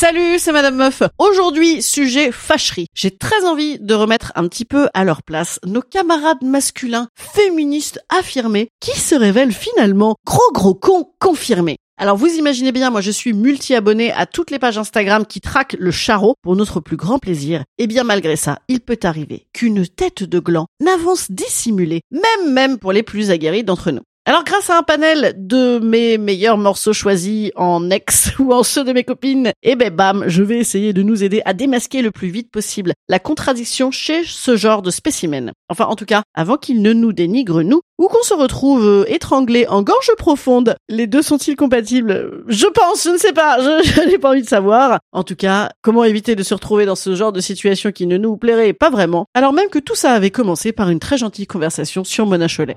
Salut, c'est Madame Meuf. Aujourd'hui, sujet fâcherie. J'ai très envie de remettre un petit peu à leur place nos camarades masculins féministes affirmés qui se révèlent finalement gros gros cons confirmés. Alors vous imaginez bien, moi je suis multi-abonné à toutes les pages Instagram qui traquent le charreau pour notre plus grand plaisir. Et bien malgré ça, il peut arriver qu'une tête de gland n'avance dissimulée, même même pour les plus aguerris d'entre nous. Alors grâce à un panel de mes meilleurs morceaux choisis en ex ou en ceux de mes copines, eh ben bam, je vais essayer de nous aider à démasquer le plus vite possible la contradiction chez ce genre de spécimen. Enfin en tout cas, avant qu'il ne nous dénigre nous, ou qu'on se retrouve euh, étranglé en gorge profonde. Les deux sont-ils compatibles? Je pense, je ne sais pas, je, n'ai pas envie de savoir. En tout cas, comment éviter de se retrouver dans ce genre de situation qui ne nous plairait pas vraiment, alors même que tout ça avait commencé par une très gentille conversation sur Mona Cholet.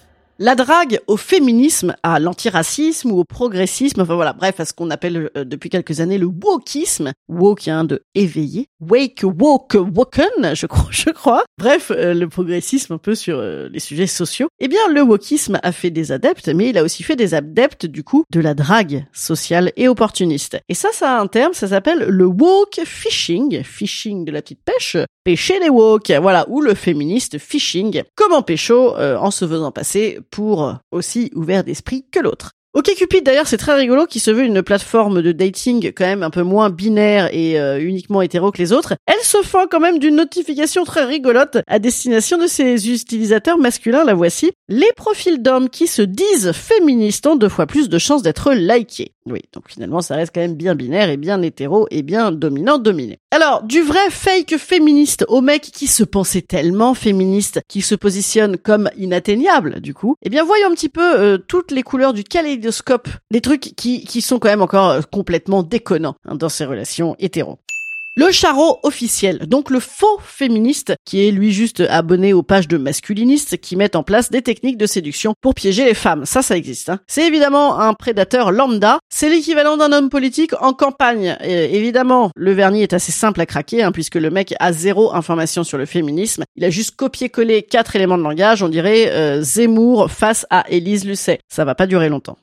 La drague au féminisme, à l'antiracisme ou au progressisme, enfin voilà, bref, à ce qu'on appelle euh, depuis quelques années le wokisme. Woke, hein, de éveiller. Wake, woke, woken, je crois, je crois. Bref, euh, le progressisme un peu sur euh, les sujets sociaux. Eh bien, le wokisme a fait des adeptes, mais il a aussi fait des adeptes, du coup, de la drague sociale et opportuniste. Et ça, ça a un terme, ça s'appelle le woke fishing, fishing de la petite pêche, pêcher les woke, voilà, ou le féministe fishing. Comment pécho en se faisant passer pour aussi ouvert d'esprit que l'autre. Ok Cupid d'ailleurs c'est très rigolo qui se veut une plateforme de dating quand même un peu moins binaire et euh, uniquement hétéro que les autres. Elle se fend quand même d'une notification très rigolote à destination de ses utilisateurs masculins, la voici. Les profils d'hommes qui se disent féministes ont deux fois plus de chances d'être likés. Oui, donc finalement ça reste quand même bien binaire et bien hétéro et bien dominant-dominé. Alors, du vrai fake féministe au mec qui se pensait tellement féministe qu'il se positionne comme inatteignable, du coup, eh bien voyons un petit peu euh, toutes les couleurs du kaléidoscope, des trucs qui, qui sont quand même encore euh, complètement déconnants hein, dans ces relations hétéro. Le charreau officiel, donc le faux féministe, qui est lui juste abonné aux pages de masculinistes qui mettent en place des techniques de séduction pour piéger les femmes. Ça, ça existe. Hein. C'est évidemment un prédateur lambda. C'est l'équivalent d'un homme politique en campagne. évidemment, le vernis est assez simple à craquer, hein, puisque le mec a zéro information sur le féminisme. Il a juste copié-collé quatre éléments de langage. On dirait euh, Zemmour face à Élise Lucet. Ça va pas durer longtemps.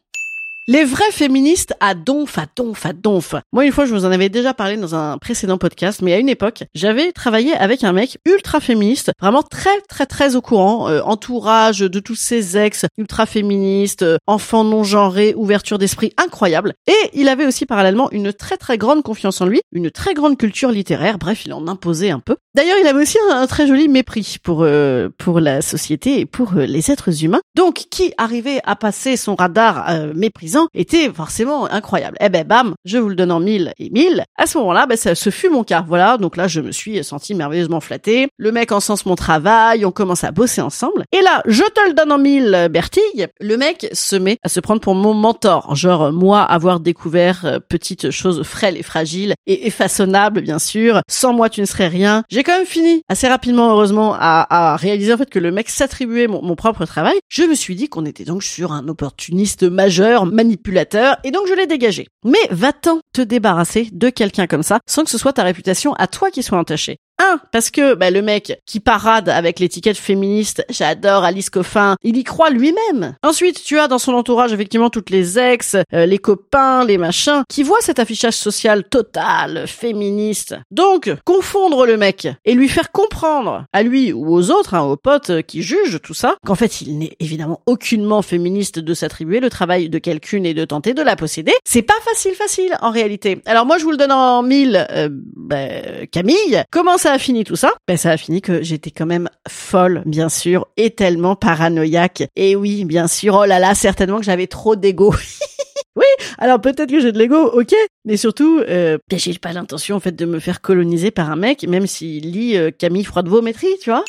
Les vrais féministes à donf, à donf, à donf. Moi, une fois, je vous en avais déjà parlé dans un précédent podcast, mais à une époque, j'avais travaillé avec un mec ultra féministe, vraiment très, très, très au courant, euh, entourage de tous ses ex, ultra féministes, euh, enfants non genrés, ouverture d'esprit incroyable. Et il avait aussi parallèlement une très, très grande confiance en lui, une très grande culture littéraire, bref, il en imposait un peu. D'ailleurs, il avait aussi un, très joli mépris pour, euh, pour la société et pour les êtres humains. Donc, qui arrivait à passer son radar méprisant était forcément incroyable. Eh ben bam, je vous le donne en mille et mille. À ce moment-là, ben ça, ce fut mon cas. Voilà, donc là je me suis senti merveilleusement flatté. Le mec en sens mon travail, on commence à bosser ensemble. Et là, je te le donne en mille, Bertille. Le mec se met à se prendre pour mon mentor, genre moi avoir découvert euh, petites choses frêles et fragiles et effaçonnables bien sûr. Sans moi tu ne serais rien. Quand même fini assez rapidement heureusement à, réaliser en fait que le mec s'attribuait mon, mon propre travail. Je me suis dit qu'on était donc sur un opportuniste majeur, manipulateur, et donc je l'ai dégagé. Mais va-t'en te débarrasser de quelqu'un comme ça, sans que ce soit ta réputation à toi qui soit entachée. Un, parce que bah, le mec qui parade avec l'étiquette féministe, j'adore Alice Coffin, il y croit lui-même. Ensuite, tu as dans son entourage effectivement toutes les ex, euh, les copains, les machins, qui voient cet affichage social total, féministe. Donc, confondre le mec et lui faire comprendre, à lui ou aux autres, hein, aux potes qui jugent tout ça, qu'en fait il n'est évidemment aucunement féministe de s'attribuer le travail de quelqu'une et de tenter de la posséder, c'est pas facile facile en réalité. Alors moi je vous le donne en mille, euh, bah, Camille, comment ça a fini tout ça Ben ça a fini que j'étais quand même folle, bien sûr, et tellement paranoïaque. Et oui, bien sûr, oh là là, certainement que j'avais trop d'ego. oui, alors peut-être que j'ai de l'ego, ok, mais surtout, euh, ben, j'ai pas l'intention en fait de me faire coloniser par un mec, même s'il lit euh, Camille Froidevaux maîtrise, tu vois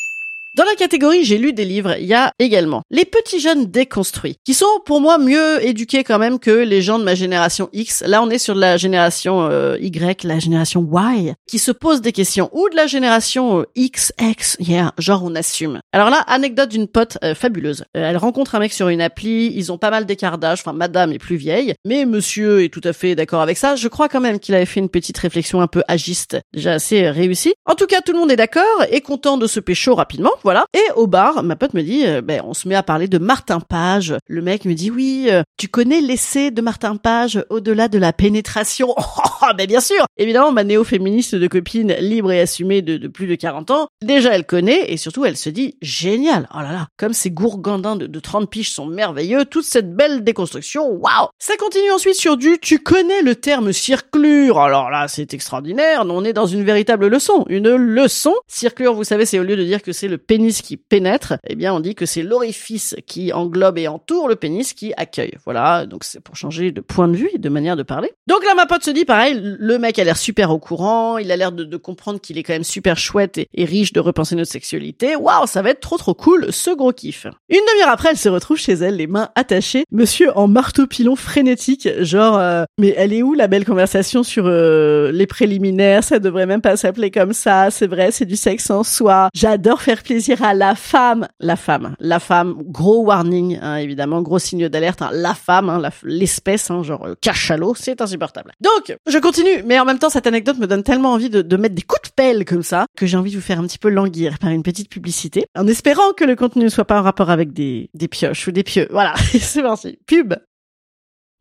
Dans la catégorie j'ai lu des livres, il y a également les petits jeunes déconstruits, qui sont pour moi mieux éduqués quand même que les gens de ma génération X. Là, on est sur la génération euh, Y, la génération Y, qui se pose des questions, ou de la génération euh, X, X, yeah, genre on assume. Alors là, anecdote d'une pote euh, fabuleuse. elle rencontre un mec sur une appli, ils ont pas mal d'écart d'âge, enfin madame est plus vieille, mais monsieur est tout à fait d'accord avec ça. Je crois quand même qu'il avait fait une petite réflexion un peu agiste, déjà assez réussie. En tout cas, tout le monde est d'accord et content de se pécho rapidement, voilà. Et au bar, ma pote me dit, ben on se met à parler de Martin Page. Le mec me dit oui, tu connais l'essai de Martin Page au-delà de la pénétration? Oh, ben bien sûr Évidemment, ma néo-féministe de copine libre et assumée de, plus de 40 ans, déjà elle connaît et surtout elle se dit génial Oh là là, comme ces gourgandins de, de 30 piges sont merveilleux, toute cette belle déconstruction, waouh Ça continue ensuite sur du tu connais le terme circlure Alors là, c'est extraordinaire, on est dans une véritable leçon, une leçon. Circlure, vous savez, c'est au lieu de dire que c'est le pénis qui pénètre, eh bien on dit que c'est l'orifice qui englobe et entoure le pénis qui accueille. Voilà, donc c'est pour changer de point de vue et de manière de parler. Donc là, ma pote se dit pareil, le mec a l'air super au courant, il a l'air de, comprendre qu'il est quand même super chouette et, riche de repenser notre sexualité. Waouh, ça va être trop trop cool, ce gros kiff. Une demi-heure après, elle se retrouve chez elle, les mains attachées, monsieur en marteau-pilon frénétique, genre, euh, mais elle est où la belle conversation sur euh, les préliminaires? Ça devrait même pas s'appeler comme ça, c'est vrai, c'est du sexe en soi. J'adore faire plaisir à la femme. La femme, la femme, gros warning, hein, évidemment, gros signe d'alerte, hein, la femme, hein, l'espèce, genre euh, cachalot, c'est insupportable. Donc, je continue, mais en même temps, cette anecdote me donne tellement envie de, mettre des coups de pelle comme ça, que j'ai envie de vous faire un petit peu languir par une petite publicité, en espérant que le contenu ne soit pas en rapport avec des, des pioches ou des pieux. Voilà, c'est parti. Pub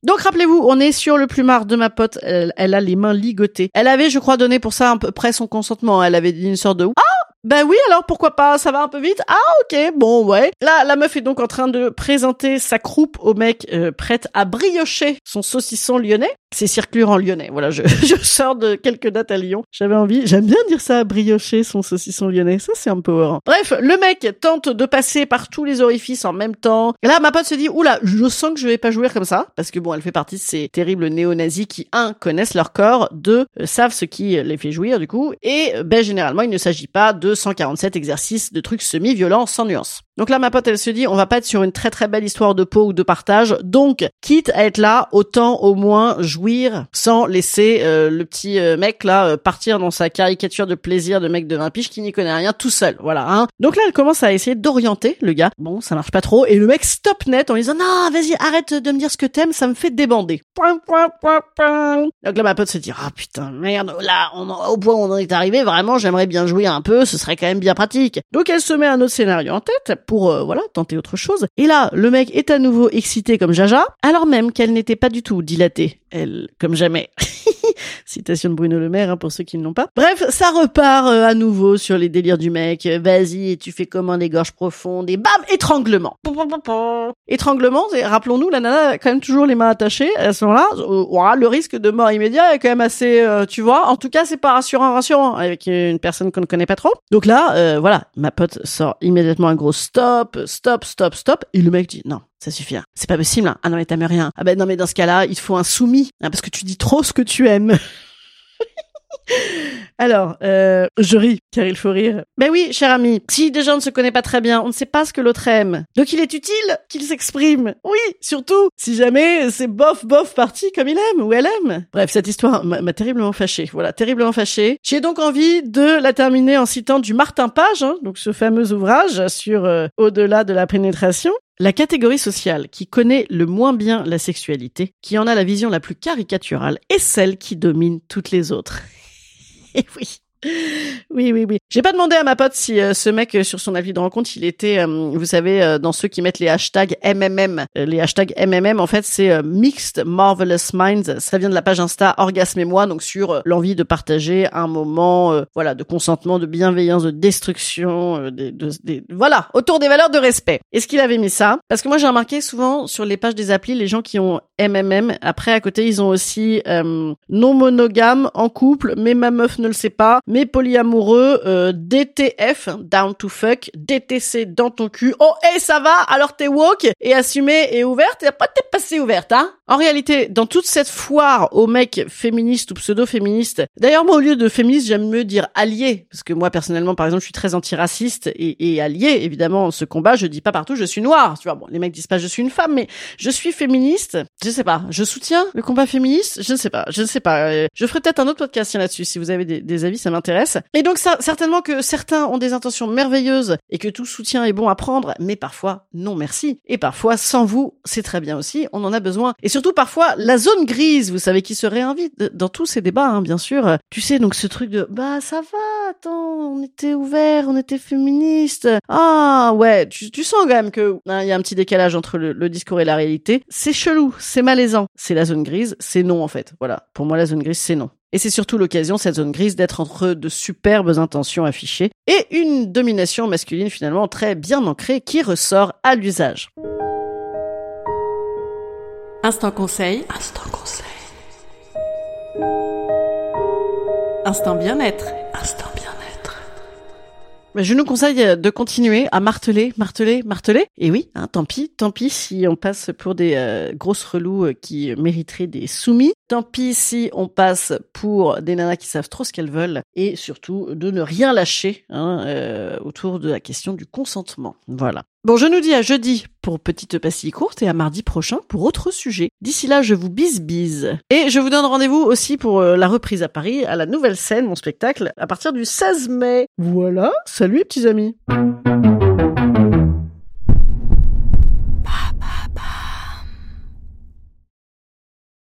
donc rappelez-vous, on est sur le plumard de ma pote, elle, elle, a les mains ligotées. Elle avait, je crois, donné pour ça à peu près son consentement. Elle avait dit une sorte de ah ben oui, alors pourquoi pas, ça va un peu vite. Ah ok, bon ouais. Là, la meuf est donc en train de présenter sa croupe au mec euh, prête à briocher son saucisson lyonnais. C'est circulaire en lyonnais. Voilà, je, sors de quelques dates à Lyon. J'avais envie, j'aime bien dire ça, briocher son saucisson lyonnais. Ça, c'est un peu horreur. Bref, le mec tente de passer par tous les orifices en même temps. là, ma pote se dit, oula, je sens que je vais pas jouir comme ça. Parce que bon, elle fait partie de ces terribles néo-nazis qui, un, connaissent leur corps, deux, euh, savent ce qui les fait jouir du coup. Et ben, généralement, il ne s'agit pas de 147 exercices de trucs semi-violents sans nuance. Donc là, ma pote, elle se dit, on va pas être sur une très très belle histoire de peau ou de partage. Donc, quitte à être là, autant au moins jouir sans laisser euh, le petit euh, mec là euh, partir dans sa caricature de plaisir de mec de 20 piges qui n'y connaît rien tout seul. Voilà. Hein. Donc là, elle commence à essayer d'orienter le gars. Bon, ça marche pas trop. Et le mec stop net en lui disant, non, vas-y, arrête de me dire ce que t'aimes, ça me fait débander. Donc là, ma pote se dit, ah putain, merde, là, au point où on en est arrivé, vraiment, j'aimerais bien jouer un peu, ce serait quand même bien pratique. Donc elle se met un autre scénario en tête pour euh, voilà tenter autre chose. Et là, le mec est à nouveau excité comme Jaja, alors même qu'elle n'était pas du tout dilatée, elle comme jamais. Citation de Bruno Le Maire, hein, pour ceux qui ne l'ont pas. Bref, ça repart euh, à nouveau sur les délires du mec. Vas-y, tu fais comment des gorges profondes et bam, étranglement. Étranglement, rappelons-nous, la nana a quand même toujours les mains attachées. À ce moment-là, euh, le risque de mort immédiat est quand même assez, euh, tu vois. En tout cas, c'est pas rassurant, rassurant avec une personne qu'on ne connaît pas trop. Donc là, voilà, ma pote sort immédiatement un gros stop, stop, stop, stop, et le mec dit non, ça suffit. Hein. C'est pas possible. Hein. Ah non mais t'aimes rien. Ah ben non mais dans ce cas-là, il faut un soumis hein, parce que tu dis trop ce que tu aimes. Alors, euh, je ris, car il faut rire. Ben oui, cher ami, si déjà on ne se connaît pas très bien, on ne sait pas ce que l'autre aime. Donc il est utile qu'il s'exprime. Oui, surtout, si jamais c'est bof bof parti comme il aime ou elle aime. Bref, cette histoire m'a terriblement fâché. Voilà, terriblement fâché. J'ai donc envie de la terminer en citant du Martin Page, hein, donc ce fameux ouvrage sur euh, Au-delà de la pénétration, la catégorie sociale qui connaît le moins bien la sexualité, qui en a la vision la plus caricaturale, est celle qui domine toutes les autres. Et oui. Oui, oui, oui. J'ai pas demandé à ma pote si euh, ce mec euh, sur son avis de rencontre, il était, euh, vous savez, dans ceux qui mettent les hashtags MMM. les hashtags MMM, en fait, c'est Mixed Marvelous Minds. Ça vient de la page Insta Orgasme et moi, donc sur l'envie de partager un moment, voilà, de consentement, de bienveillance, de destruction, de, de, voilà, autour des valeurs de respect. Est-ce qu'il avait mis ça Parce que moi, j'ai remarqué souvent sur les pages des applis, les gens qui ont MMM, après à côté, ils ont aussi non monogame en couple, mais ma meuf ne le sait pas mais polyamoureux, euh, DTF, down to fuck, DTC dans ton cul. Oh, hey, ça va? Alors t'es woke et assumé et ouverte? Et pas t'es passée ouverte, hein? En réalité, dans toute cette foire aux mecs féministes ou pseudo-féministes, d'ailleurs moi au lieu de féministe, j'aime mieux dire allié, parce que moi personnellement, par exemple, je suis très antiraciste et, et allié, évidemment, ce combat, je dis pas partout je suis noire, tu vois. Bon, les mecs disent pas je suis une femme, mais je suis féministe. Je sais pas, je soutiens le combat féministe. Je ne sais pas, je ne sais pas. Euh, je ferai peut-être un autre podcast là-dessus si vous avez des, avis, ça m'intéresse. Et donc certainement que certains ont des intentions merveilleuses et que tout soutien est bon à prendre, mais parfois non merci. Et parfois sans vous, c'est très bien aussi. On en a besoin. Surtout parfois la zone grise, vous savez qui se réinvite dans tous ces débats, hein, bien sûr. Tu sais donc ce truc de bah ça va, attends, on était ouvert, on était féministe. Ah ouais, tu, sens quand même que hein, y a un petit décalage entre le, le discours et la réalité. C'est chelou, c'est malaisant. C'est la zone grise, c'est non en fait. Voilà, pour moi la zone grise c'est non. Et c'est surtout l'occasion, cette zone grise, d'être entre de superbes intentions affichées et une domination masculine finalement très bien ancrée qui ressort à l'usage. Instant conseil. Instant conseil. Instant bien-être. Instant bien-être. Je nous conseille de continuer à marteler, marteler, marteler. Et oui, hein, tant pis, tant pis si on passe pour des euh, grosses relous euh, qui mériteraient des soumis. Tant pis si on passe pour des nanas qui savent trop ce qu'elles veulent. Et surtout de ne rien lâcher hein, euh, autour de la question du consentement. Voilà. Bon, je nous dis à jeudi pour petite pastille courte et à mardi prochain pour autre sujet. D'ici là, je vous bise bise. Et je vous donne rendez-vous aussi pour euh, la reprise à Paris, à la nouvelle scène, mon spectacle, à partir du 16 mai. Voilà, salut petits amis.